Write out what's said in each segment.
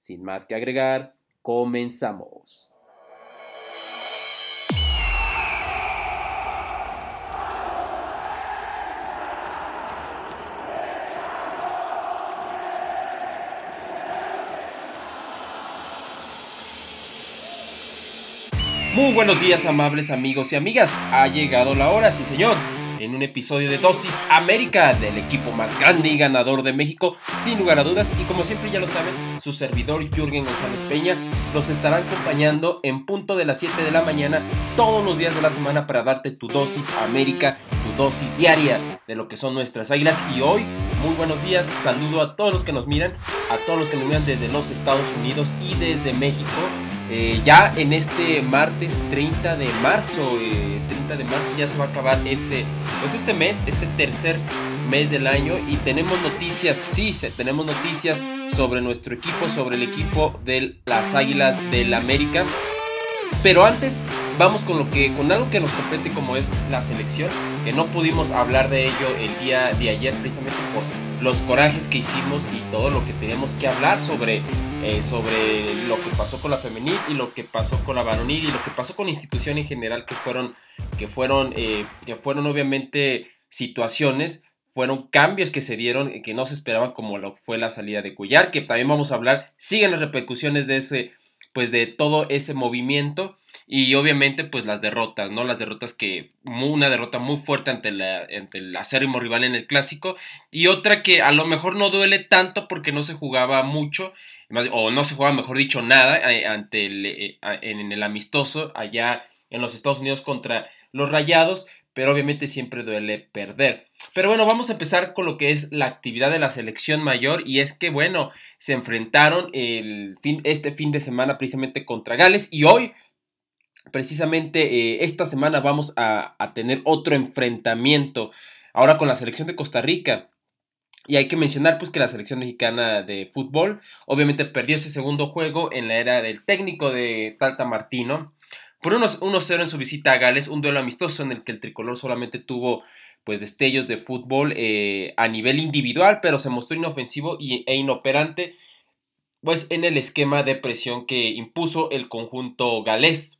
Sin más que agregar, comenzamos. Muy buenos días amables amigos y amigas, ha llegado la hora, sí señor en un episodio de Dosis América del equipo más grande y ganador de México, sin lugar a dudas. Y como siempre ya lo saben, su servidor Jürgen González Peña los estará acompañando en punto de las 7 de la mañana todos los días de la semana para darte tu dosis América, tu dosis diaria de lo que son nuestras águilas. Y hoy, muy buenos días, saludo a todos los que nos miran, a todos los que nos miran desde los Estados Unidos y desde México. Eh, ya en este martes 30 de marzo, 30 eh, de marzo ya se va a acabar este, pues este mes, este tercer mes del año y tenemos noticias, sí, tenemos noticias sobre nuestro equipo, sobre el equipo de las Águilas del América. Pero antes vamos con lo que con algo que nos compete como es la selección, que no pudimos hablar de ello el día de ayer precisamente por los corajes que hicimos y todo lo que tenemos que hablar sobre eh, sobre lo que pasó con la femenil y lo que pasó con la varonil y lo que pasó con la institución en general que fueron, que fueron, eh, que fueron obviamente situaciones, fueron cambios que se dieron que no se esperaban como lo fue la salida de Cuyar, que también vamos a hablar, siguen las repercusiones de ese, pues de todo ese movimiento y obviamente pues las derrotas, ¿no? Las derrotas que, una derrota muy fuerte ante, la, ante el acérrimo rival en el clásico y otra que a lo mejor no duele tanto porque no se jugaba mucho o no se jugaba, mejor dicho, nada eh, ante el, eh, en el amistoso allá en los Estados Unidos contra los Rayados, pero obviamente siempre duele perder. Pero bueno, vamos a empezar con lo que es la actividad de la selección mayor y es que bueno, se enfrentaron el fin, este fin de semana precisamente contra Gales y hoy precisamente eh, esta semana vamos a, a tener otro enfrentamiento ahora con la selección de Costa Rica. Y hay que mencionar pues que la selección mexicana de fútbol obviamente perdió ese segundo juego en la era del técnico de Tata Martino por 1-0 en su visita a Gales, un duelo amistoso en el que el tricolor solamente tuvo pues destellos de fútbol eh, a nivel individual, pero se mostró inofensivo e inoperante pues en el esquema de presión que impuso el conjunto galés.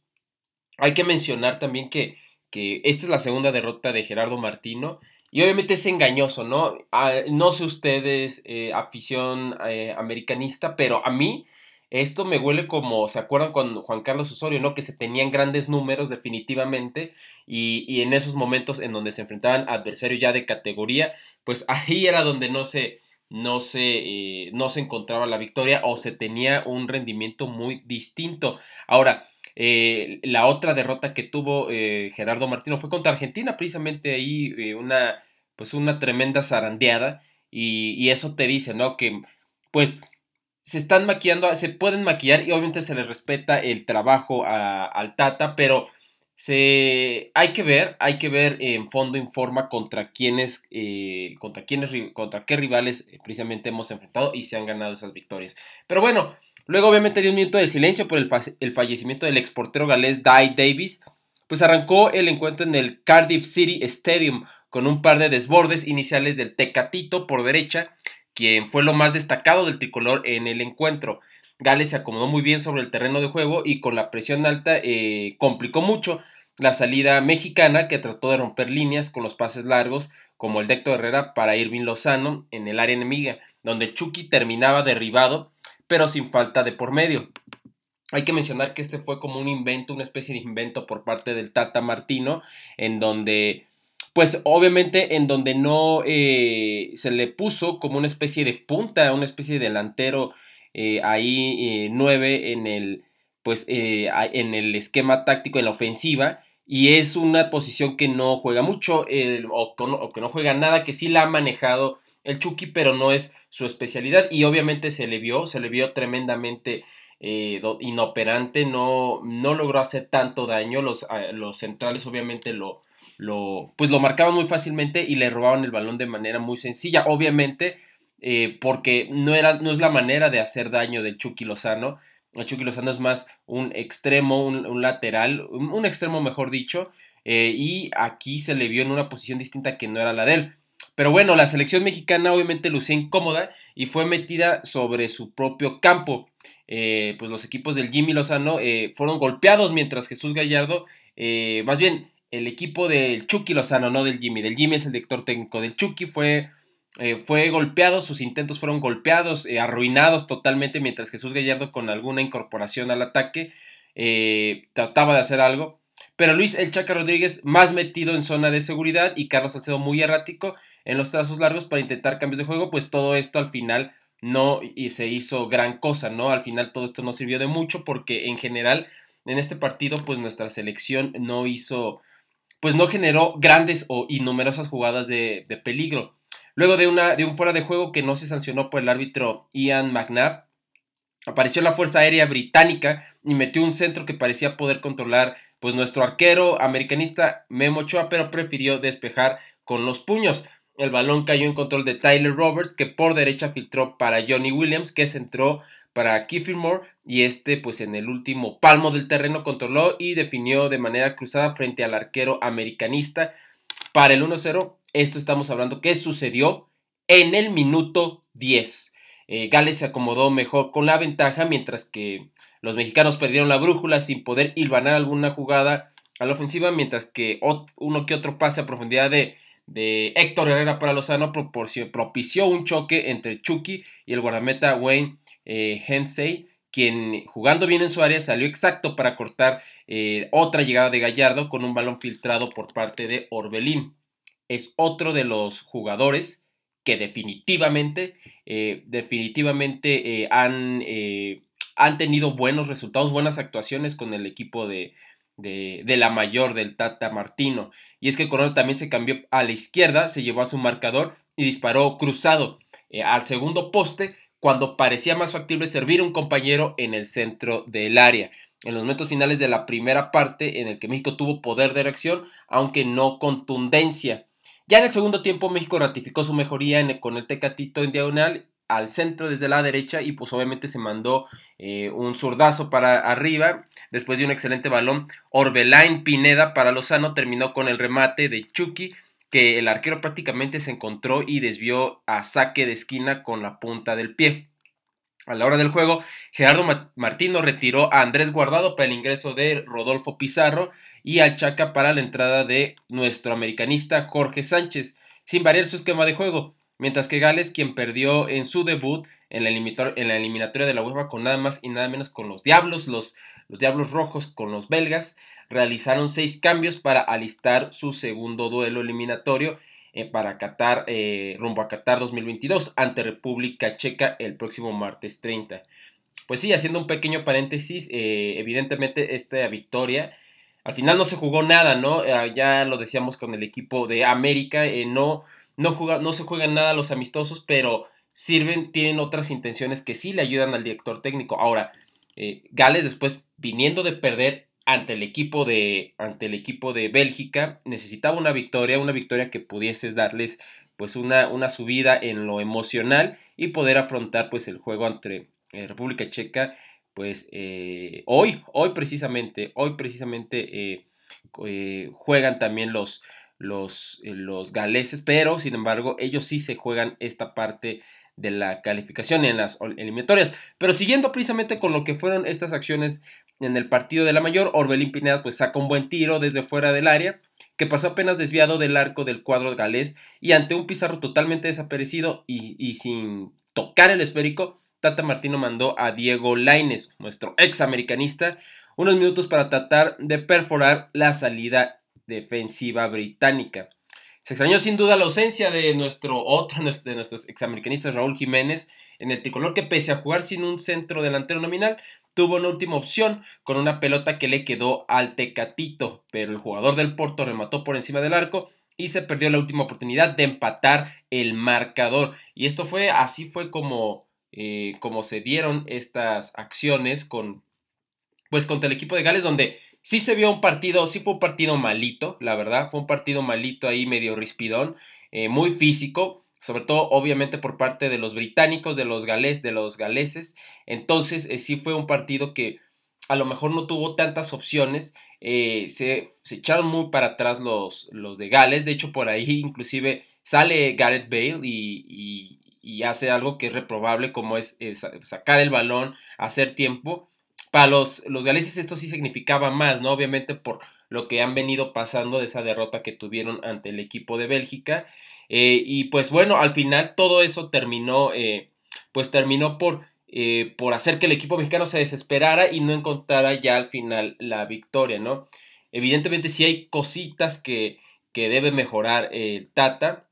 Hay que mencionar también que, que esta es la segunda derrota de Gerardo Martino y obviamente es engañoso, ¿no? Ah, no sé ustedes, eh, afición eh, americanista, pero a mí esto me huele como, ¿se acuerdan con Juan Carlos Osorio, ¿no? Que se tenían grandes números definitivamente y, y en esos momentos en donde se enfrentaban adversarios ya de categoría, pues ahí era donde no se, no se, eh, no se encontraba la victoria o se tenía un rendimiento muy distinto. Ahora, eh, la otra derrota que tuvo eh, Gerardo Martino fue contra Argentina, precisamente ahí una, pues una tremenda zarandeada. Y, eso te dice, ¿no? Que pues se están maquillando, se pueden maquillar y obviamente se les respeta el trabajo al Tata, pero se, hay que ver, hay que ver en fondo en forma contra quiénes, contra quiénes, contra qué rivales precisamente hemos enfrentado y se han ganado esas victorias. Pero bueno, Luego, obviamente, dio un minuto de silencio por el, fallecimiento del exportero galés Dai Davis. Pues arrancó el encuentro en el Cardiff City Stadium con un par de desbordes iniciales del Tecatito por derecha, quien fue lo más destacado del tricolor en el encuentro. Gales se acomodó muy bien sobre el terreno de juego y con la presión alta eh, complicó mucho la salida mexicana que trató de romper líneas con los pases largos como el de Herrera para Irving Lozano en el área enemiga, donde Chucky terminaba derribado pero sin falta de por medio. Hay que mencionar que este fue como un invento, una especie de invento por parte del Tata Martino, en donde, pues obviamente en donde no eh, se le puso como una especie de punta, una especie de delantero eh, ahí eh, nueve en el, pues, en el esquema táctico, en la ofensiva, y es una posición que no juega mucho o, que no juega nada, que sí la ha manejado el Chucky, pero no es su especialidad y obviamente se le vio, se le vio tremendamente eh, inoperante, no, no logró hacer tanto daño, los, los centrales obviamente lo, lo, pues lo marcaban muy fácilmente y le robaban el balón de manera muy sencilla, obviamente eh, porque no, era, no es la manera de hacer daño del Chucky Lozano, el Chucky Lozano es más un extremo, un, lateral, un, extremo mejor dicho, eh, y aquí se le vio en una posición distinta que no era la de él. Pero bueno, la selección mexicana obviamente lucía incómoda y fue metida sobre su propio campo. Eh, pues los equipos del Jimmy Lozano fueron golpeados mientras Jesús Gallardo, más bien el equipo del Chucky Lozano, no del Jimmy, del Jimmy es el director técnico, del Chucky fue, fue golpeado, sus intentos fueron golpeados, arruinados totalmente, mientras Jesús Gallardo con alguna incorporación al ataque trataba de hacer algo. Pero Luis El Chaca Rodríguez más metido en zona de seguridad y Carlos Salcedo muy errático en los trazos largos para intentar cambios de juego, pues todo esto al final no y se hizo gran cosa, ¿no? Al final todo esto no sirvió de mucho porque en general en este partido pues nuestra selección no hizo, pues no generó grandes o numerosas jugadas de, peligro. Luego de, una, de un fuera de juego que no se sancionó por el árbitro Ian McNabb, apareció la Fuerza Aérea Británica y metió un centro que parecía poder controlar pues nuestro arquero americanista Memo Ochoa, pero prefirió despejar con los puños. El balón cayó en control de Tyler Roberts, que por derecha filtró para Johnny Williams, que centró para Kiefer Moore y este pues en el último palmo del terreno controló y definió de manera cruzada frente al arquero americanista para el 1-0. Esto estamos hablando que sucedió en el minuto 10. Eh, Gales se acomodó mejor con la ventaja mientras que los mexicanos perdieron la brújula sin poder hilvanar alguna jugada a la ofensiva mientras que uno que otro pase a profundidad de Héctor Herrera para Lozano propició un choque entre Chucky y el guardameta Wayne eh, quien jugando bien en su área salió exacto para cortar eh, otra llegada de Gallardo con un balón filtrado por parte de Orbelín. Es otro de los jugadores que definitivamente, eh, definitivamente han, han tenido buenos resultados, buenas actuaciones con el equipo de, de, la mayor del Tata Martino. Y es que Corona también se cambió a la izquierda, se llevó a su marcador y disparó cruzado eh, al segundo poste cuando parecía más factible servir un compañero en el centro del área. En los momentos finales de la primera parte, en el que México tuvo poder de reacción, aunque no contundencia. Ya en el segundo tiempo, México ratificó su mejoría con el Tecatito en diagonal al centro desde la derecha y pues obviamente se mandó eh, un zurdazo para arriba después de un excelente balón Orbelain Pineda para Lozano terminó con el remate de Chucky que el arquero prácticamente se encontró y desvió a saque de esquina con la punta del pie. A la hora del juego Gerardo Martino retiró a Andrés Guardado para el ingreso de Rodolfo Pizarro y al Chaca para la entrada de nuestro americanista Jorge Sánchez sin variar su esquema de juego mientras que Gales, quien perdió en su debut en la, eliminatoria de la UEFA con nada más y nada menos con los Diablos, los, los Diablos Rojos con los belgas, realizaron seis cambios para alistar su segundo duelo eliminatorio eh, para Qatar, eh, rumbo a Qatar 2022 ante República Checa el próximo martes 30. Pues sí, haciendo un pequeño paréntesis, eh, evidentemente esta victoria, al final no se jugó nada, ¿no? ya lo decíamos con el equipo de América, no no, no se juegan nada los amistosos, pero sirven, tienen otras intenciones que sí le ayudan al director técnico. Ahora, Gales después viniendo de perder ante el equipo de ante el equipo de Bélgica necesitaba una victoria, una victoria que pudiese darles pues una, una subida en lo emocional y poder afrontar pues el juego entre eh, República Checa pues eh, hoy, hoy precisamente, hoy precisamente juegan también los, los, eh, los galeses, pero sin embargo ellos sí se juegan esta parte de la calificación en las eliminatorias. Pero siguiendo precisamente con lo que fueron estas acciones en el partido de la mayor, Orbelín Pineda pues saca un buen tiro desde fuera del área, que pasó apenas desviado del arco del cuadro galés y ante un Pizarro totalmente desaparecido y, sin tocar el esférico, Tata Martino mandó a Diego Laines, nuestro ex americanista, unos minutos para tratar de perforar la salida defensiva británica. Se extrañó sin duda la ausencia de nuestro otro de nuestros examericanistas Raúl Jiménez en el tricolor que pese a jugar sin un centro delantero nominal tuvo una última opción con una pelota que le quedó al Tecatito, pero el jugador del Porto remató por encima del arco y se perdió la última oportunidad de empatar el marcador. Y esto fue, así fue como, eh, como se dieron estas acciones con, pues contra el equipo de Gales, donde sí se vio un partido, sí fue un partido malito, la verdad, fue un partido malito ahí medio rispidón, eh, muy físico, sobre todo obviamente por parte de los británicos, de los gales, de los galeses. Entonces eh, sí fue un partido que a lo mejor no tuvo tantas opciones eh, se, echaron muy para atrás los, los de Gales. De hecho, por ahí inclusive sale Gareth Bale y, hace algo que es reprobable, como es, eh, sacar el balón, hacer tiempo. Para los, los galeses esto sí significaba más, ¿no? Obviamente por lo que han venido pasando de esa derrota que tuvieron ante el equipo de Bélgica. Eh, y pues bueno, al final todo eso terminó, pues terminó por eh, por hacer que el equipo mexicano se desesperara y no encontrara ya al final la victoria, ¿no? Evidentemente sí hay cositas que, que debe mejorar el Tata.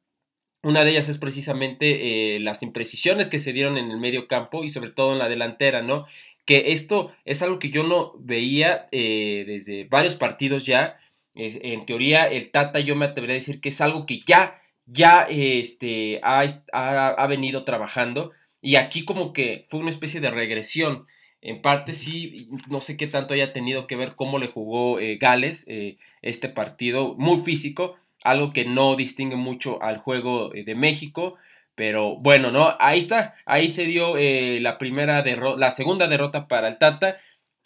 Una de ellas es precisamente eh, las imprecisiones que se dieron en el medio campo y sobre todo en la delantera, ¿no? Que esto es algo que yo no veía eh, desde varios partidos ya. en teoría, el Tata yo me atrevería a decir que es algo que ya, ya este, ha, ha venido trabajando y aquí como que fue una especie de regresión. En parte sí, no sé qué tanto haya tenido que ver cómo le jugó eh, Gales eh, este partido, muy físico, algo que no distingue mucho al juego eh, de México, pero bueno, ¿no? Ahí está, ahí se dio la primera la segunda derrota para el Tata,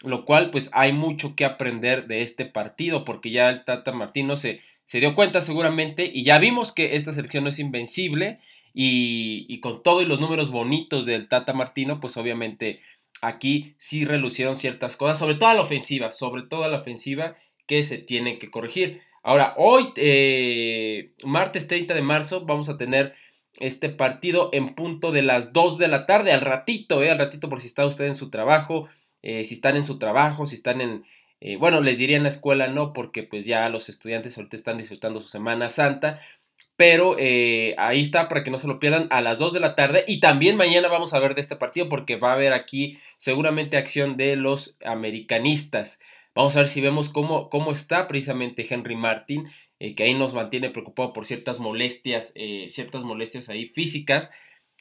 lo cual pues hay mucho que aprender de este partido, porque ya el Tata Martino se, se dio cuenta seguramente y ya vimos que esta selección no es invencible y, con todo y los números bonitos del Tata Martino, pues obviamente aquí sí relucieron ciertas cosas, sobre todo a la ofensiva, sobre todo a la ofensiva que se tienen que corregir. Ahora, hoy, eh, martes 30 de marzo, vamos a tener este partido en punto de las 2 de la tarde, al ratito, eh, al ratito por si está usted en su trabajo, eh, si están en su trabajo, si están en, eh, bueno, les diría en la escuela no, porque pues ya los estudiantes ahorita están disfrutando su Semana Santa, pero eh, ahí está para que no se lo pierdan a las 2 de la tarde. Y también mañana vamos a ver de este partido porque va a haber aquí seguramente acción de los americanistas. Vamos a ver si vemos cómo, cómo está precisamente Henry Martin, eh, que ahí nos mantiene preocupado por ciertas molestias, ciertas molestias ahí físicas,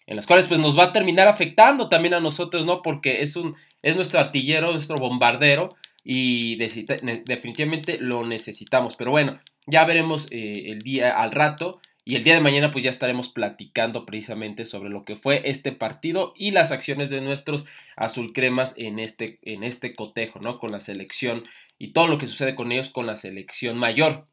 en las cuales pues nos va a terminar afectando también a nosotros, ¿no? Porque es, un, es nuestro artillero, nuestro bombardero y definitivamente lo necesitamos. Pero bueno, ya veremos el día al rato y el día de mañana pues ya estaremos platicando precisamente sobre lo que fue este partido y las acciones de nuestros azul cremas en este, en este cotejo, ¿no? Con la selección y todo lo que sucede con ellos con la selección mayor.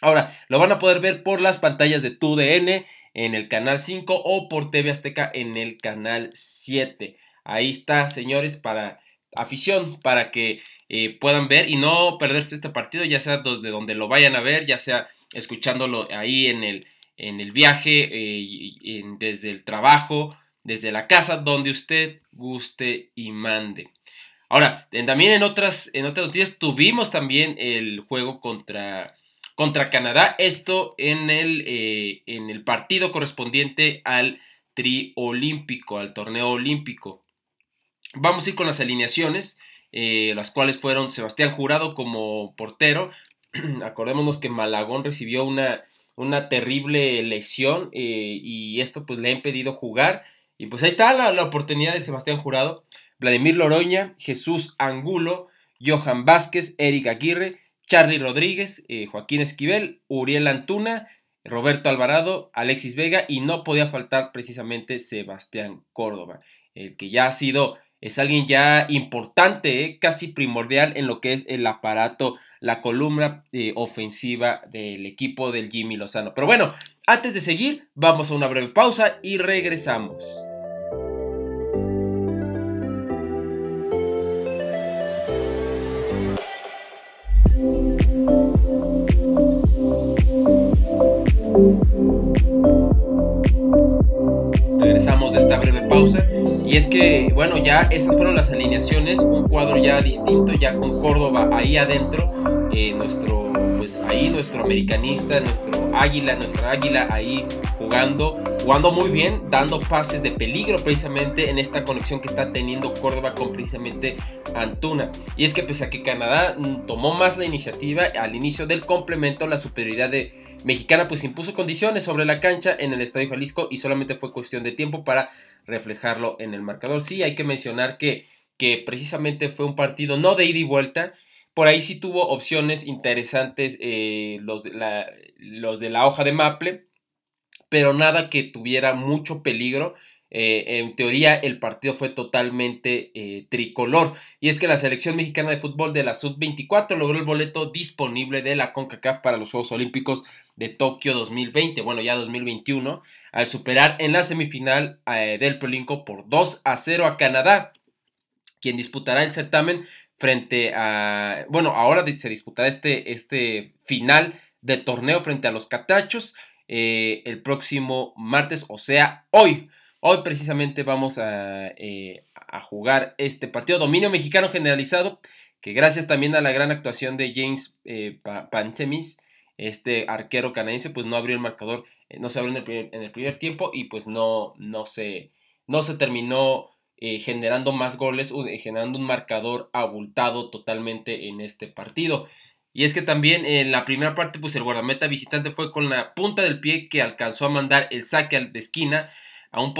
Ahora, lo van a poder ver por las pantallas de TUDN en el canal 5 o por TV Azteca en el canal 7. Ahí está, señores, para afición, para que eh, puedan ver y no perderse este partido, ya sea desde donde lo vayan a ver, ya sea escuchándolo ahí en el, en el viaje, eh, desde el trabajo, desde la casa, donde usted guste y mande. Ahora, también en otras, en otras noticias tuvimos también el juego contra, contra Canadá, esto en el, eh, en el partido correspondiente al tri olímpico, al torneo olímpico. Vamos a ir con las alineaciones, eh, las cuales fueron Sebastián Jurado como portero. Acordémonos que Malagón recibió una, una terrible lesión eh, y esto pues le ha impedido jugar. Y pues ahí está la, oportunidad de Sebastián Jurado, Vladimir Loroña, Jesús Angulo, Johan Vázquez, Eric Aguirre, Charlie Rodríguez, eh, Joaquín Esquivel, Uriel Antuna, Roberto Alvarado, Alexis Vega y no podía faltar precisamente Sebastián Córdoba, el que ya ha sido, es alguien ya importante, eh, casi primordial en lo que es el aparato la columna eh, ofensiva del equipo del Jimmy Lozano. Pero bueno, antes de seguir, vamos a una breve pausa y regresamos. Esta breve pausa y es que, bueno, ya estas fueron las alineaciones, un cuadro ya distinto, ya con Córdoba ahí adentro, eh, nuestro, pues ahí nuestro americanista, nuestro águila, nuestra águila ahí jugando, jugando muy bien, dando pases de peligro precisamente en esta conexión que está teniendo Córdoba con precisamente Antuna. Y es que pese a que Canadá mm, tomó más la iniciativa al inicio del complemento, la superioridad de mexicana pues impuso condiciones sobre la cancha en el Estadio Jalisco y solamente fue cuestión de tiempo para reflejarlo en el marcador. Sí, hay que mencionar que, que precisamente fue un partido no de ida y vuelta, por ahí sí tuvo opciones interesantes eh, los, de la, los de la hoja de Maple, pero nada que tuviera mucho peligro eh, en teoría el partido fue totalmente eh, tricolor. Y es que la selección mexicana de fútbol de la Sub-24 logró el boleto disponible de la CONCACAF para los Juegos Olímpicos de Tokio 2020, bueno ya 2021, al superar en la semifinal eh, del Prolinco por 2 a 0 a Canadá, quien disputará el certamen frente a, bueno, ahora se disputará este, este final de torneo frente a los Catachos el próximo martes, o sea, hoy. Hoy precisamente vamos eh, a, jugar este partido dominio mexicano generalizado, que gracias también a la gran actuación de James eh, Pantemis, este arquero canadiense, pues no abrió el marcador, eh, no se abrió en el, primer, tiempo y pues no, no, se, no se terminó generando más goles, generando un marcador abultado totalmente en este partido. Y es que también en la primera parte, pues el guardameta visitante fue con la punta del pie que alcanzó a mandar el saque de esquina a un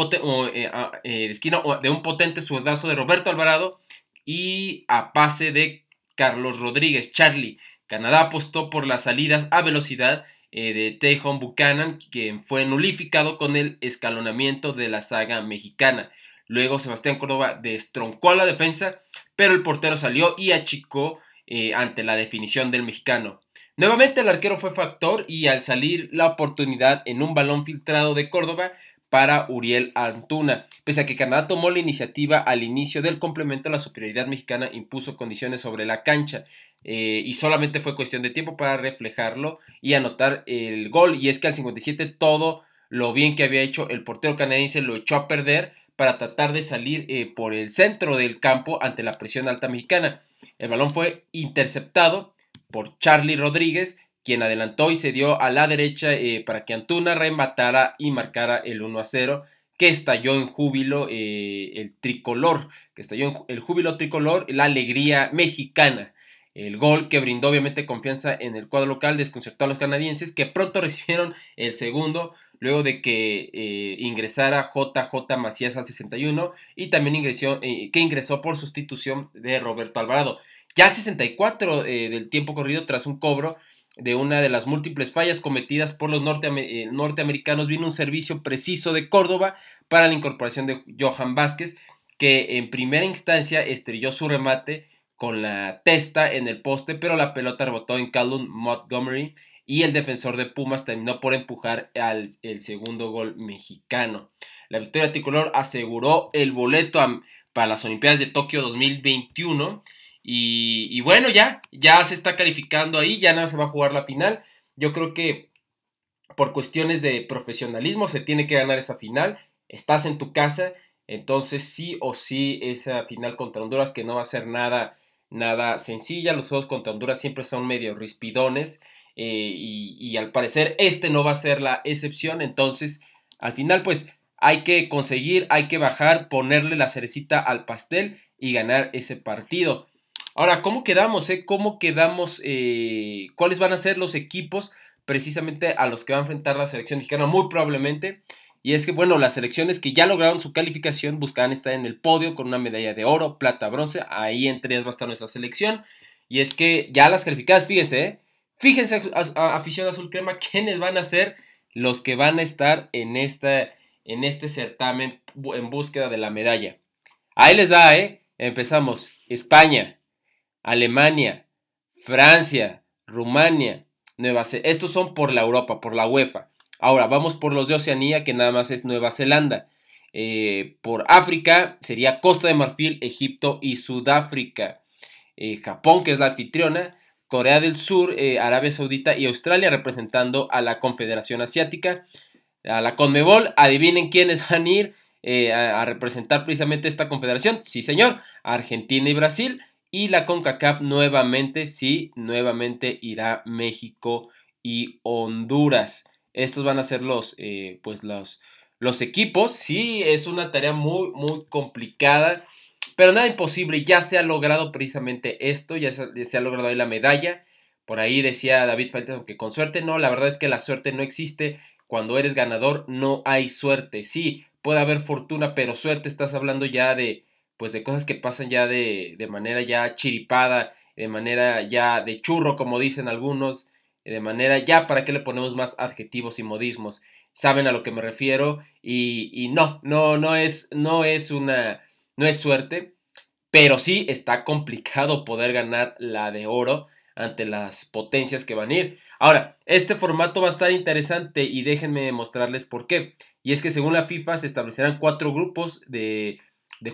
eh, eh, esquina de un potente zurdazo de Roberto Alvarado y a pase de Carlos Rodríguez. Charlie. Canadá apostó por las salidas a velocidad eh, de Tejon Buchanan, quien fue nulificado con el escalonamiento de la saga mexicana. Luego Sebastián Córdoba destroncó a la defensa, pero el portero salió y achicó ante la definición del mexicano. Nuevamente el arquero fue factor y al salir la oportunidad en un balón filtrado de Córdoba, para Uriel Antuna. Pese a que Canadá tomó la iniciativa al inicio del complemento, la superioridad mexicana impuso condiciones sobre la cancha eh, y solamente fue cuestión de tiempo para reflejarlo y anotar el gol. Y es que al 57 todo lo bien que había hecho el portero canadiense lo echó a perder para tratar de salir eh, por el centro del campo ante la presión alta mexicana. El balón fue interceptado por Charlie Rodríguez quien adelantó y se dio a la derecha eh, para que Antuna rematara y marcara el 1 a 0, que estalló en júbilo eh, el tricolor, que estalló en el júbilo tricolor, la alegría mexicana. El gol que brindó obviamente confianza en el cuadro local desconcertó a los canadienses que pronto recibieron el segundo luego de que eh, ingresara JJ Macías al 61 y también ingresó, que ingresó por sustitución de Roberto Alvarado. Ya al 64 del tiempo corrido tras un cobro de una de las múltiples fallas cometidas por los eh, norteamericanos vino un servicio preciso de Córdoba para la incorporación de Johan Vázquez, que en primera instancia estrelló su remate con la testa en el poste, pero la pelota rebotó en Callum Montgomery y el defensor de Pumas terminó por empujar al el segundo gol mexicano. La victoria tricolor aseguró el boleto para las Olimpiadas de Tokio 2021 y, bueno, ya, ya se está calificando ahí, ya nada se va a jugar la final. Yo creo que por cuestiones de profesionalismo se tiene que ganar esa final. Estás en tu casa, entonces sí o sí esa final contra Honduras que no va a ser nada, nada sencilla. Los juegos contra Honduras siempre son medio rispidones eh, y, y al parecer este no va a ser la excepción. Entonces, al final pues hay que conseguir, hay que bajar, ponerle la cerecita al pastel y ganar ese partido. Ahora, ¿cómo quedamos? Eh? ¿Cómo quedamos? Eh, ¿Cuáles van a ser los equipos precisamente a los que va a enfrentar la selección mexicana? Muy probablemente. Y es que, bueno, las selecciones que ya lograron su calificación buscan estar en el podio con una medalla de oro, plata, bronce. Ahí entre ellas va a estar nuestra selección. Y es que ya las calificadas, fíjense, ¿eh? fíjense, afición azul crema, quiénes van a ser los que van a estar en, esta, en este certamen en búsqueda de la medalla. Ahí les va, ¿eh? Empezamos. España, Alemania, Francia, Rumania, Nueva Zelanda. Estos son por la Europa, por la UEFA. Ahora vamos por los de Oceanía, que nada más es Nueva Zelanda. Eh, por África sería Costa de Marfil, Egipto y Sudáfrica. Eh, Japón, que es la anfitriona. Corea del Sur, eh, Arabia Saudita y Australia representando a la Confederación Asiática. A la Conmebol, adivinen quiénes van a ir a, a representar precisamente esta confederación. Sí, señor, Argentina y Brasil. Y la CONCACAF nuevamente, sí, nuevamente irá México y Honduras. Estos van a ser los, eh, pues los, los equipos. Sí, es una tarea muy, muy complicada. Pero nada imposible, ya se ha logrado precisamente esto, ya se, ha logrado ahí la medalla. Por ahí decía David Falton que con suerte no, la verdad es que la suerte no existe. Cuando eres ganador no hay suerte. Sí, puede haber fortuna, pero suerte estás hablando ya de, pues de cosas que pasan ya de, de manera ya chiripada, de manera ya de churro, como dicen algunos, de manera ya para qué le ponemos más adjetivos y modismos. Saben a lo que me refiero y, y no, no, no es, no es una, no es suerte, pero sí está complicado poder ganar la de oro ante las potencias que van a ir. Ahora, este formato va a estar interesante y déjenme mostrarles por qué. Y es que según la FIFA se establecerán cuatro grupos de,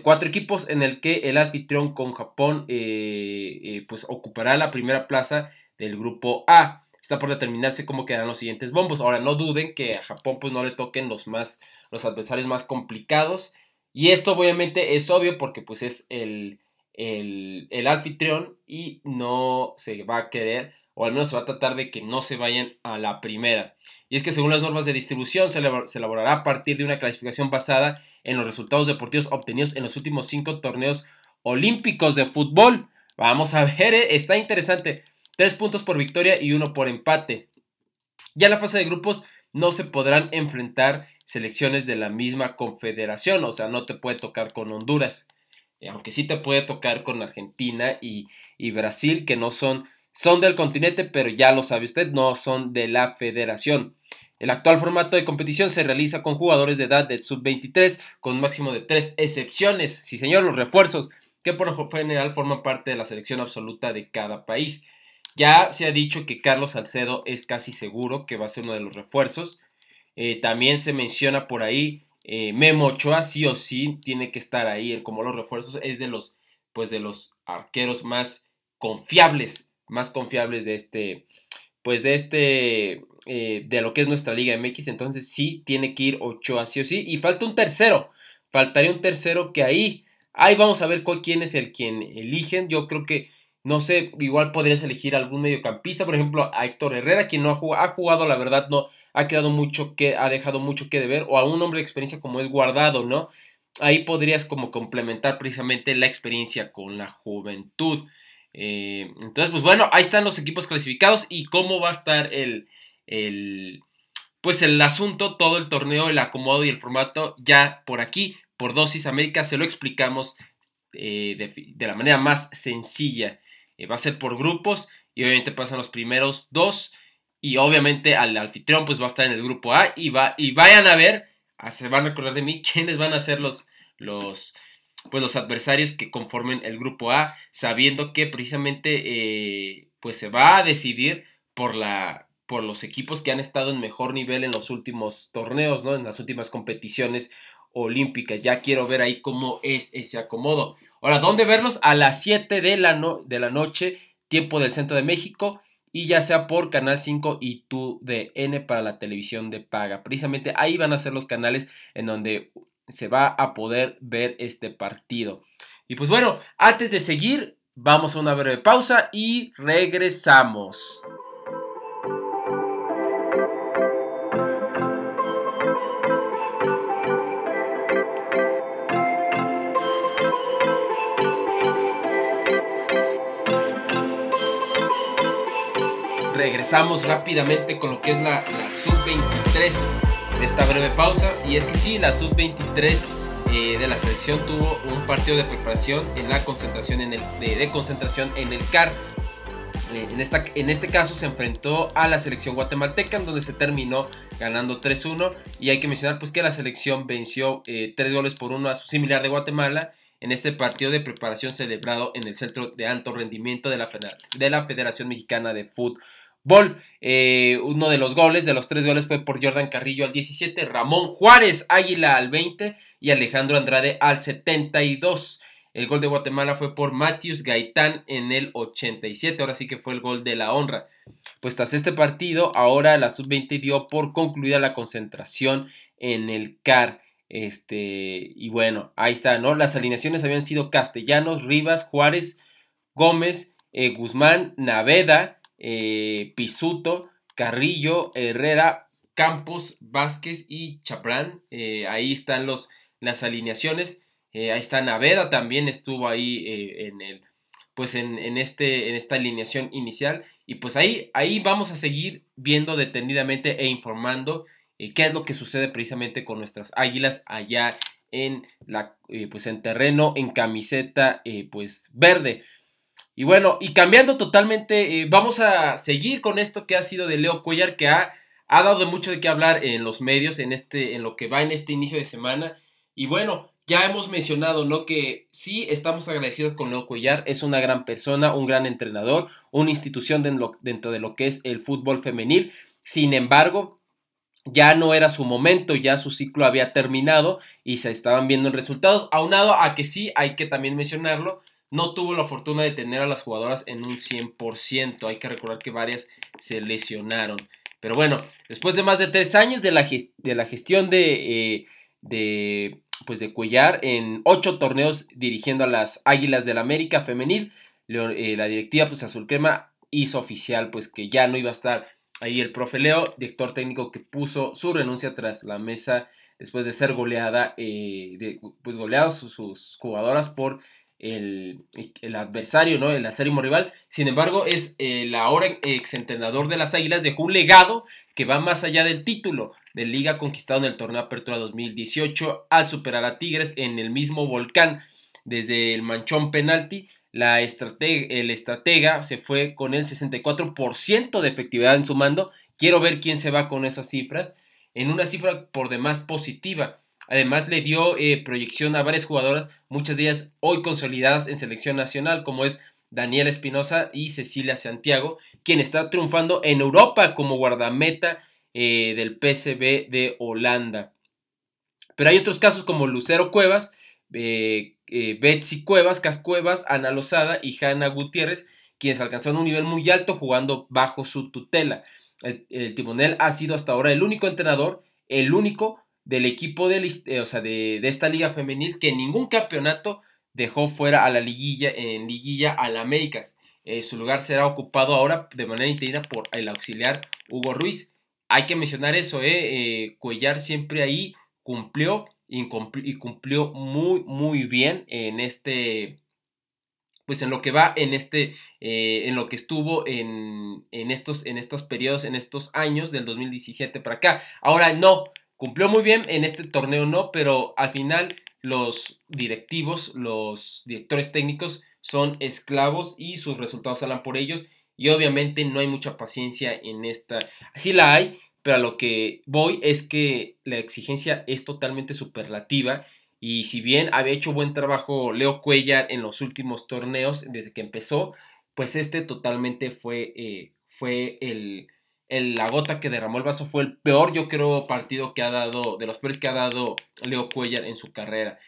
cuatro equipos en el que el anfitrión con Japón eh, eh, pues ocupará la primera plaza del grupo A. Está por determinarse cómo quedarán los siguientes bombos. Ahora, no duden que a Japón pues no le toquen los más los adversarios más complicados. Y esto obviamente es obvio porque pues es el, el, anfitrión y no se va a querer, o al menos se va a tratar de que no se vayan a la primera. Y es que según las normas de distribución se, elaborará a partir de una clasificación basada en los resultados deportivos obtenidos en los últimos cinco torneos olímpicos de fútbol. Vamos a ver, eh, está interesante. Tres puntos por victoria y uno por empate. Ya en la fase de grupos no se podrán enfrentar selecciones de la misma confederación, o sea, no te puede tocar con Honduras. Eh, aunque sí te puede tocar con Argentina y, Brasil, que no son, son del continente, pero ya lo sabe usted, no son de la federación. El actual formato de competición se realiza con jugadores de edad del sub-23, con un máximo de tres excepciones. Sí, señor, los refuerzos, que por general forman parte de la selección absoluta de cada país. Ya se ha dicho que Carlos Salcedo es casi seguro que va a ser uno de los refuerzos. Eh, también se menciona por ahí eh, Memo Ochoa sí o sí tiene que estar ahí, como los refuerzos es de los, pues de los arqueros más confiables, más confiables de este, pues de este, eh, de lo que es nuestra Liga MX, entonces sí tiene que ir Ochoa sí o sí, y falta un tercero, faltaría un tercero que ahí, ahí vamos a ver quién es el quien eligen, yo creo que no sé, igual podrías elegir algún mediocampista, por ejemplo, a Héctor Herrera, quien no ha jugado, ha jugado, la verdad, no, ha quedado mucho que, ha dejado mucho que deber, o a un hombre de experiencia como es guardado, ¿no? Ahí podrías como complementar precisamente la experiencia con la juventud. Eh, entonces, pues bueno, ahí están los equipos clasificados y cómo va a estar el, el, pues el asunto, todo el torneo, el acomodo y el formato ya por aquí, por Dosis América, se lo explicamos eh, de, la manera más sencilla. Eh, va a ser por grupos y obviamente pasan los primeros dos y obviamente al anfitrión pues va a estar en el grupo A y, va, y vayan a ver, ah, se van a recordar de mí, quiénes van a ser los, los, pues los adversarios que conformen el grupo A, sabiendo que precisamente eh, pues se va a decidir por la por los equipos que han estado en mejor nivel en los últimos torneos, ¿no? En las últimas competiciones olímpicas. Ya quiero ver ahí cómo es ese acomodo. Ahora, ¿dónde verlos? A las 7 de la, de la noche, tiempo del centro de México, y ya sea por Canal 5 y N para la televisión de paga. Precisamente ahí van a ser los canales en donde se va a poder ver este partido. Y pues bueno, antes de seguir, vamos a una breve pausa y regresamos. regresamos rápidamente con lo que es la, sub-23 esta breve pausa. Y es que sí, la sub-23 eh, de la selección tuvo un partido de preparación en la concentración en el, de, concentración en el CAR. Eh, en, esta, en este caso se enfrentó a la selección guatemalteca, en donde se terminó ganando 3-1. Y hay que mencionar pues, que la selección venció eh, 3 goles por 1 a su similar de Guatemala en este partido de preparación celebrado en el Centro de Alto Rendimiento de la, de la Federación Mexicana de Fútbol. Bol, eh, uno de los goles, de los tres goles fue por Jordan Carrillo al 17, Ramón Juárez Águila al 20 y Alejandro Andrade al 72. El gol de Guatemala fue por Matius Gaitán en el 87, ahora sí que fue el gol de la honra. Pues tras este partido, ahora la sub-20 dio por concluida la concentración en el CAR. Este, y bueno, ahí está, ¿no? Las alineaciones habían sido Castellanos, Rivas, Juárez, Gómez, eh, Guzmán, Naveda, eh, Pisuto, Carrillo, Herrera, Campos, Vázquez y Chaprán. Eh, ahí están los, las alineaciones. Eh, ahí está Naveda, también estuvo ahí en el pues en, este, en esta alineación inicial. Y pues ahí, ahí vamos a seguir viendo detenidamente e informando eh, qué es lo que sucede precisamente con nuestras águilas allá en, la, eh, pues en terreno, en camiseta eh, pues verde. Y bueno, y cambiando totalmente, vamos a seguir con esto que ha sido de Leo Cuellar, que ha, ha dado mucho de qué hablar en los medios, en, este, en lo que va en este inicio de semana. Y bueno, ya hemos mencionado, ¿no? Que sí estamos agradecidos con Leo Cuellar, es una gran persona, un gran entrenador, una institución dentro de lo que es el fútbol femenil. Sin embargo, ya no era su momento, ya su ciclo había terminado y se estaban viendo en resultados, aunado a que sí, hay que también mencionarlo, no tuvo la fortuna de tener a las jugadoras en un 100%, hay que recordar que varias se lesionaron. Pero bueno, después de más de tres años de la, de la gestión de, eh, de pues de Cuellar en ocho torneos dirigiendo a las Águilas del América femenil. Eh, la directiva pues Azul Crema hizo oficial pues que ya no iba a estar ahí el profe Leo, director técnico que puso su renuncia tras la mesa después de ser goleada, eh, de, pues goleados sus, jugadoras por el, el, adversario, ¿no? El acérrimo rival. Sin embargo, es el ahora exentrenador de las Águilas, dejó un legado que va más allá del título de liga conquistado en el torneo Apertura 2018 al superar a Tigres en el mismo volcán desde el manchón penalti. La estratega, el estratega se fue con el 64% de efectividad en su mando. Quiero ver quién se va con esas cifras. En una cifra por demás positiva. Además le dio eh, proyección a varias jugadoras, muchas de ellas hoy consolidadas en selección nacional, como es Daniela Espinosa y Cecilia Santiago, quien está triunfando en Europa como guardameta eh, del PSV de Holanda. Pero hay otros casos como Lucero Cuevas, eh, Betsy Cuevas, Cas Cuevas, Ana Lozada y Hanna Gutiérrez, quienes alcanzaron un nivel muy alto jugando bajo su tutela. El, timonel ha sido hasta ahora el único entrenador, el único del equipo de, de, esta liga femenil que ningún campeonato dejó fuera a la liguilla en liguilla al Américas. su lugar será ocupado ahora de manera interina por el auxiliar Hugo Ruiz hay que mencionar eso, ¿eh? ¿eh? Cuellar siempre ahí cumplió y cumplió muy, muy bien en este, pues en lo que va, en este, eh, en lo que estuvo en, en, estos, en estos periodos, en estos años del 2017 para acá. Ahora no, cumplió muy bien en este torneo no, pero al final los directivos, los directores técnicos son esclavos y sus resultados salen por ellos y obviamente no hay mucha paciencia en esta. Así la hay, pero a lo que voy es que la exigencia es totalmente superlativa. Y si bien había hecho buen trabajo Leo Cuellar en los últimos torneos desde que empezó, pues este totalmente fue, eh, fue el, la gota que derramó el vaso. Fue el peor, yo creo, partido que ha dado, de los peores que ha dado Leo Cuellar en su carrera.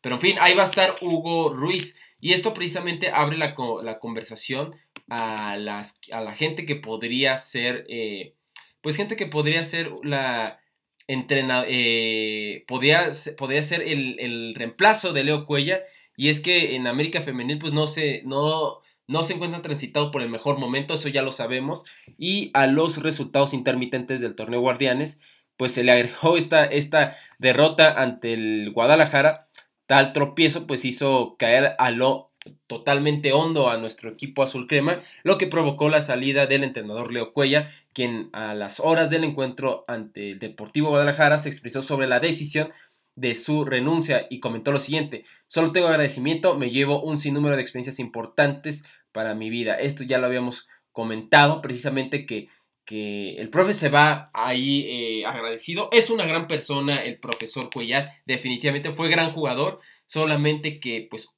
Pero en fin, ahí va a estar Hugo Ruiz. Y esto precisamente abre la, la conversación a, las, a la gente que podría ser, eh, pues gente que podría ser la entrenadora, eh, podría, podría, ser el, reemplazo de Leo Cuellar, y es que en América Femenil pues no se, no, no se encuentra transitado por el mejor momento, eso ya lo sabemos, y a los resultados intermitentes del torneo Guardianes, pues se le agregó esta, esta derrota ante el Guadalajara, tal tropiezo pues hizo caer a lo totalmente hondo a nuestro equipo azul crema, lo que provocó la salida del entrenador Leo Cuella, quien a las horas del encuentro ante el Deportivo Guadalajara se expresó sobre la decisión de su renuncia y comentó lo siguiente, solo tengo agradecimiento, me llevo un sinnúmero de experiencias importantes para mi vida. Esto ya lo habíamos comentado precisamente que, que el profe se va ahí eh, agradecido. Es una gran persona el profesor Cuellar, definitivamente fue gran jugador, solamente que pues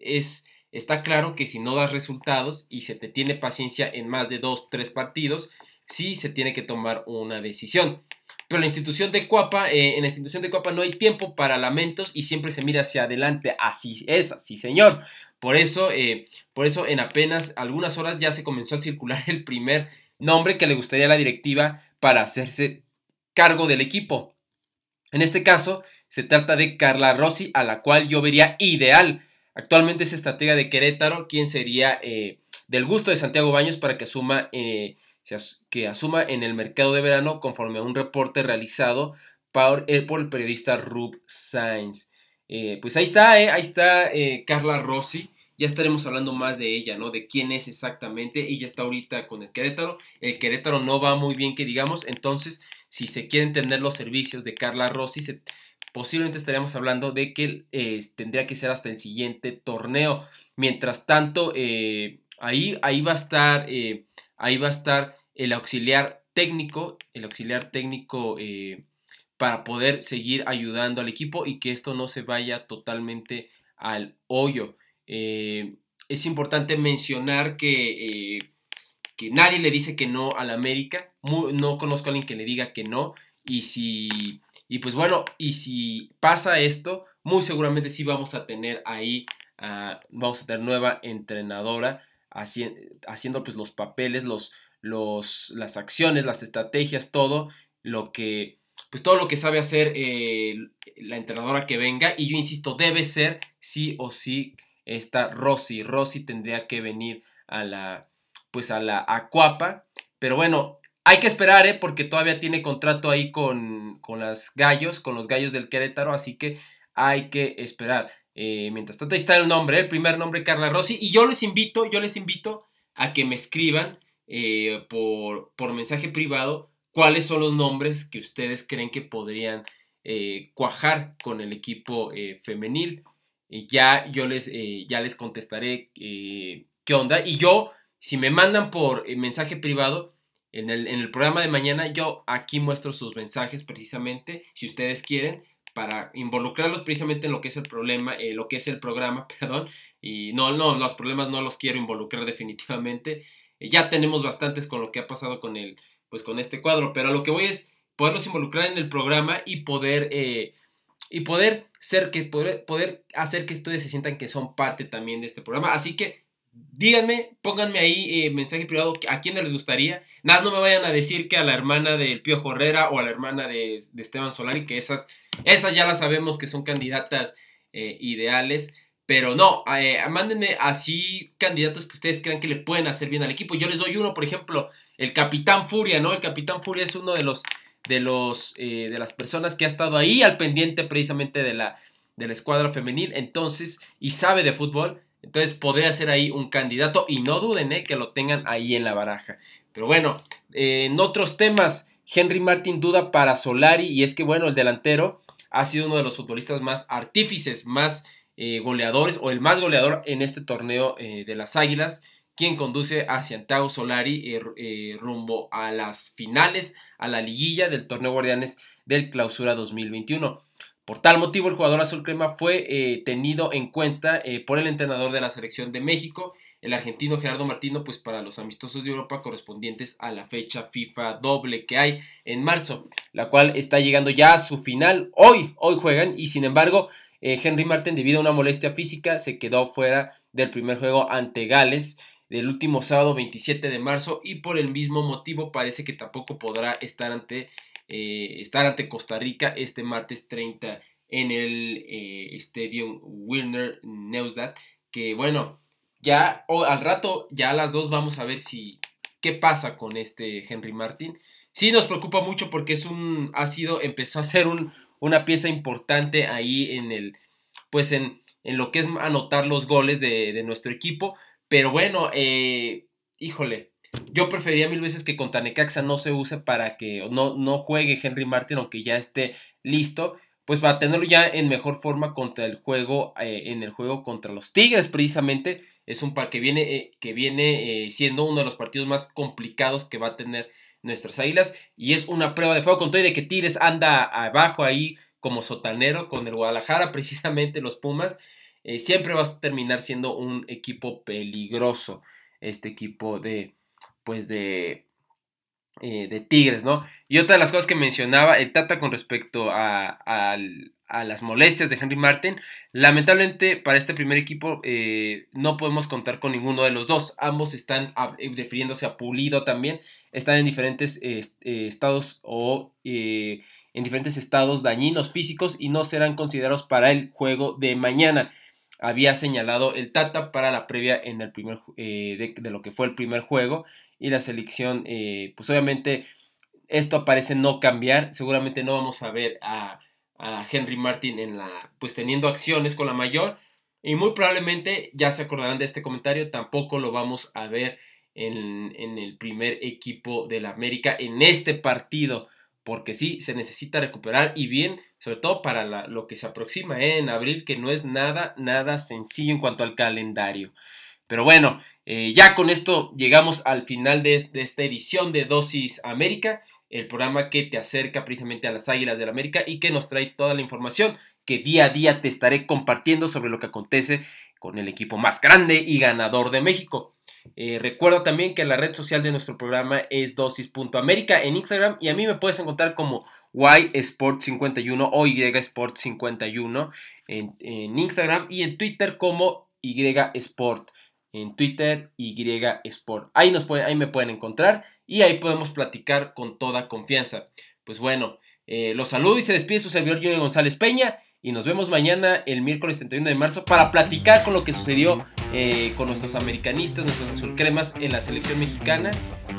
es está claro que si no das resultados y se te tiene paciencia en más de dos, tres partidos, sí se tiene que tomar una decisión. Pero la institución de Cuapa, eh, en la institución de Cuapa no hay tiempo para lamentos y siempre se mira hacia adelante. Así es, así señor. Por eso, eh, por eso en apenas algunas horas ya se comenzó a circular el primer nombre que le gustaría a la directiva para hacerse cargo del equipo. En este caso, se trata de Carla Rossi, a la cual yo vería ideal Actualmente es estratega de Querétaro, quien sería eh, del gusto de Santiago Baños para que asuma, que asuma en el mercado de verano conforme a un reporte realizado por el, por el periodista Rub Sainz. Eh, pues ahí está, ahí está Carla Rossi. ya estaremos hablando más de ella, ¿no? De quién es exactamente. Ella está ahorita con el Querétaro. El Querétaro no va muy bien, que digamos. Entonces, si se quieren tener los servicios de Carla Rossi, posiblemente estaríamos hablando de que eh, tendría que ser hasta el siguiente torneo. Mientras tanto, eh, ahí, ahí va a estar, eh, ahí va a estar el auxiliar técnico, el auxiliar técnico para poder seguir ayudando al equipo y que esto no se vaya totalmente al hoyo. Eh, es importante mencionar que, eh, que, nadie le dice que no al América. no conozco a alguien que le diga que no. Y si. Y pues bueno, y si pasa esto, muy seguramente sí vamos a tener ahí. vamos a tener nueva entrenadora haciendo pues los papeles, los, los, las acciones, las estrategias, todo lo que pues todo lo que sabe hacer eh, la entrenadora que venga. Y yo insisto, debe ser sí o sí esta Rosy. Rosy tendría que venir a la, pues a la Acuapa. Pero bueno, hay que esperar, ¿eh? porque todavía tiene contrato ahí con, con las gallos, con los gallos del Querétaro. Así que hay que esperar. Eh, mientras tanto, ahí está el nombre, el primer nombre, Carla Rossi. Y yo les invito, yo les invito a que me escriban por, por mensaje privado cuáles son los nombres que ustedes creen que podrían eh, cuajar con el equipo eh, femenil. ya yo les, eh, ya les contestaré qué onda. Y yo, si me mandan por mensaje privado, en el, en el, programa de mañana, yo aquí muestro sus mensajes precisamente, si ustedes quieren, para involucrarlos precisamente en lo que es el problema, lo que es el programa, perdón. Y no, no, los problemas no los quiero involucrar definitivamente. ya tenemos bastantes con lo que ha pasado con el pues con este cuadro. Pero lo que voy es poderlos involucrar en el programa y poder, eh, y poder, ser que, poder, poder hacer que ustedes se sientan que son parte también de este programa. Así que díganme, pónganme ahí eh, mensaje privado a quién les gustaría. Nada, no me vayan a decir que a la hermana del Pío Herrera o a la hermana de, Esteban Solari, que esas, esas ya las sabemos que son candidatas eh, ideales. Pero no, mándenme así candidatos que ustedes crean que le pueden hacer bien al equipo. Yo les doy uno, por ejemplo, el Capitán Furia, ¿no? El Capitán Furia es uno de los de los eh, de las personas que ha estado ahí al pendiente precisamente de la de la escuadra femenil, entonces y sabe de fútbol, entonces podría ser ahí un candidato y no duden eh, que lo tengan ahí en la baraja. Pero bueno, eh, en otros temas, Henry Martin duda para Solari y es que bueno, el delantero ha sido uno de los futbolistas más artífices, más goleadores o el más goleador en este torneo de las Águilas quien conduce a Santiago Solari eh, eh, rumbo a las finales, a la liguilla del torneo Guardianes del Clausura 2021. Por tal motivo, el jugador azul crema fue eh, tenido en cuenta por el entrenador de la selección de México, el argentino Gerardo Martino, pues para los amistosos de Europa correspondientes a la fecha FIFA doble que hay en marzo, la cual está llegando ya a su final. Hoy, hoy juegan y sin embargo, Henry Martin, debido a una molestia física, se quedó fuera del primer juego ante Gales del último sábado 27 de marzo y por el mismo motivo parece que tampoco podrá estar ante, eh, estar ante Costa Rica este martes 30 en el eh, Stadium Wilner Neustadt que bueno ya al rato ya a las dos vamos a ver si qué pasa con este Henry Martin. Sí nos preocupa mucho porque es un ha sido empezó a ser un, una pieza importante ahí en el pues en, en lo que es anotar los goles de, de nuestro equipo pero bueno, eh, híjole, yo preferiría mil veces que contra Necaxa no se use para que no, no juegue Henry Martin, aunque ya esté listo, pues para tenerlo ya en mejor forma contra el juego, eh, en el juego contra los Tigres, precisamente. Es un par que viene, eh, que viene siendo uno de los partidos más complicados que va a tener nuestras águilas. Y es una prueba de fuego con todo y de que Tigres anda abajo ahí como sotanero con el Guadalajara, precisamente los Pumas. Eh, siempre va a terminar siendo un equipo peligroso, este equipo de, pues de, eh, de Tigres, ¿no? Y otra de las cosas que mencionaba el Tata con respecto a, las molestias de Henry Martin, lamentablemente para este primer equipo eh, no podemos contar con ninguno de los dos. Ambos están refiriéndose a Pulido también, están en diferentes estados o en diferentes estados dañinos físicos y no serán considerados para el juego de mañana había señalado el Tata para la previa en el primer eh, de, lo que fue el primer juego y la selección eh, pues obviamente esto parece no cambiar seguramente no vamos a ver a, Henry Martin en la pues teniendo acciones con la mayor Y muy probablemente ya se acordarán de este comentario, tampoco lo vamos a ver en, el primer equipo de la América en este partido. Porque sí, se necesita recuperar y bien, sobre todo para lo que se aproxima ¿eh? en abril, que no es nada, nada sencillo en cuanto al calendario. Pero bueno, eh, ya con esto llegamos al final de, esta edición de Dosis América, el programa que te acerca precisamente a las Águilas del la América y que nos trae toda la información que día a día te estaré compartiendo sobre lo que acontece con el equipo más grande y ganador de México. Eh, recuerda también que la red social de nuestro programa es dosis.américa en Instagram y a mí me puedes encontrar como ysport51 o ysport51 en, en Instagram y en Twitter como ysport en Twitter y Sport. Ahí, nos ahí me pueden encontrar y ahí podemos platicar con toda confianza. Pues bueno, eh, los saludo y se despide su servidor Junior González Peña y nos vemos mañana el miércoles 31 de marzo para platicar con lo que sucedió eh, con nuestros americanistas, nuestros surcremas en la selección mexicana.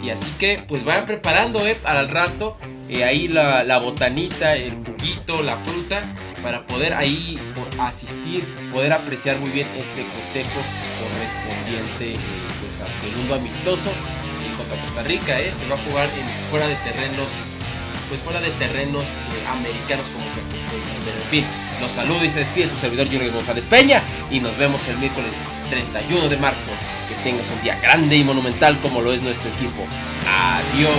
Y así que pues vayan preparando eh, para el rato eh, ahí la, botanita, el juguito, la fruta, para poder ahí asistir, poder apreciar muy bien este cotejo correspondiente pues, al segundo amistoso contra Costa Rica. Se va a jugar en, fuera de terrenos pues fuera de terrenos americanos como se acostumbra. Pero en fin, los saludo y se despide su servidor Junior González Peña y nos vemos el miércoles 31 de marzo. Que tengas un día grande y monumental como lo es nuestro equipo. Adiós.